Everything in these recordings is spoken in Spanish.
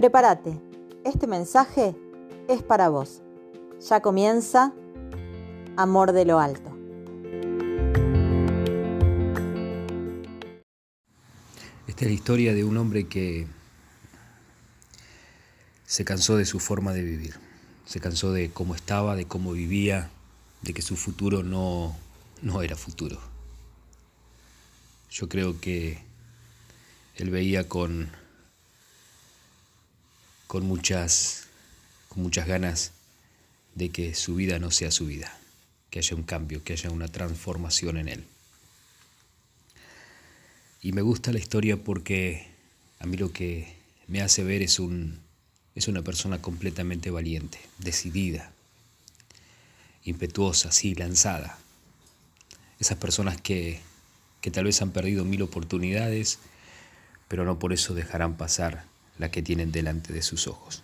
Prepárate, este mensaje es para vos. Ya comienza Amor de lo Alto. Esta es la historia de un hombre que se cansó de su forma de vivir, se cansó de cómo estaba, de cómo vivía, de que su futuro no, no era futuro. Yo creo que él veía con con muchas, con muchas ganas de que su vida no sea su vida, que haya un cambio, que haya una transformación en él. Y me gusta la historia porque a mí lo que me hace ver es, un, es una persona completamente valiente, decidida, impetuosa, sí, lanzada. Esas personas que, que tal vez han perdido mil oportunidades, pero no por eso dejarán pasar la que tienen delante de sus ojos.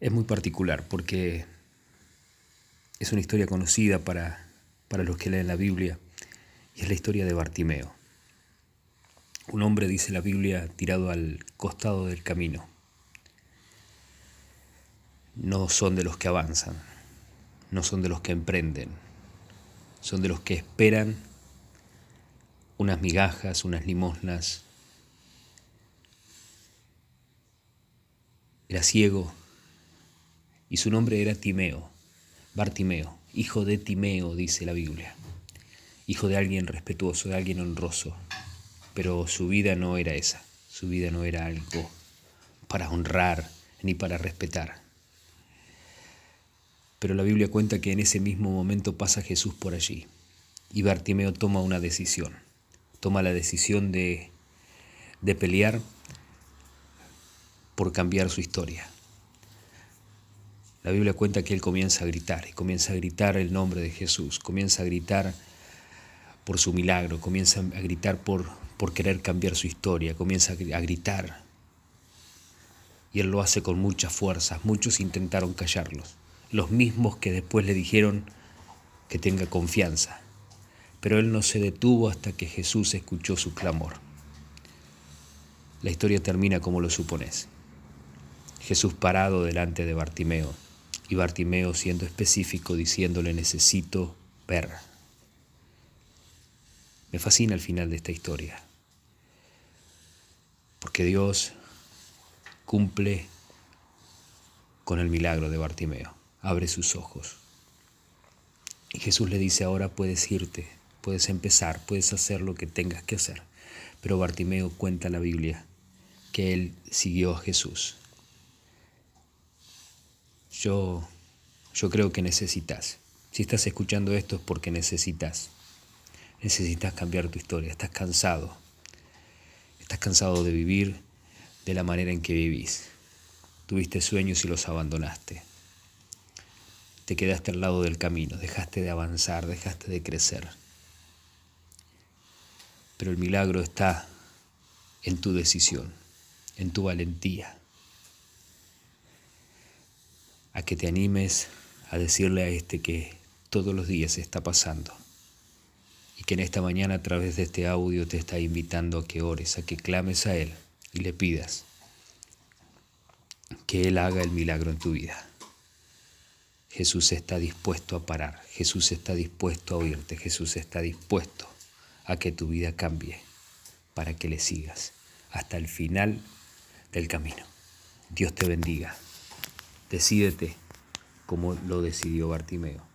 Es muy particular porque es una historia conocida para, para los que leen la Biblia y es la historia de Bartimeo. Un hombre, dice la Biblia, tirado al costado del camino. No son de los que avanzan, no son de los que emprenden, son de los que esperan unas migajas, unas limosnas, Era ciego y su nombre era Timeo, Bartimeo, hijo de Timeo, dice la Biblia. Hijo de alguien respetuoso, de alguien honroso. Pero su vida no era esa, su vida no era algo para honrar ni para respetar. Pero la Biblia cuenta que en ese mismo momento pasa Jesús por allí y Bartimeo toma una decisión. Toma la decisión de, de pelear por cambiar su historia. La Biblia cuenta que él comienza a gritar y comienza a gritar el nombre de Jesús, comienza a gritar por su milagro, comienza a gritar por, por querer cambiar su historia, comienza a gritar. Y él lo hace con muchas fuerzas. Muchos intentaron callarlos, los mismos que después le dijeron que tenga confianza. Pero él no se detuvo hasta que Jesús escuchó su clamor. La historia termina como lo supones. Jesús parado delante de Bartimeo y Bartimeo siendo específico diciéndole necesito ver. Me fascina el final de esta historia, porque Dios cumple con el milagro de Bartimeo, abre sus ojos. Y Jesús le dice, ahora puedes irte, puedes empezar, puedes hacer lo que tengas que hacer. Pero Bartimeo cuenta la Biblia que él siguió a Jesús yo, yo creo que necesitas. Si estás escuchando esto es porque necesitas. Necesitas cambiar tu historia. Estás cansado. Estás cansado de vivir de la manera en que vivís. Tuviste sueños y los abandonaste. Te quedaste al lado del camino. Dejaste de avanzar, dejaste de crecer. Pero el milagro está en tu decisión, en tu valentía a que te animes a decirle a este que todos los días está pasando y que en esta mañana a través de este audio te está invitando a que ores, a que clames a Él y le pidas que Él haga el milagro en tu vida. Jesús está dispuesto a parar, Jesús está dispuesto a oírte, Jesús está dispuesto a que tu vida cambie para que le sigas hasta el final del camino. Dios te bendiga. Decídete como lo decidió Bartimeo.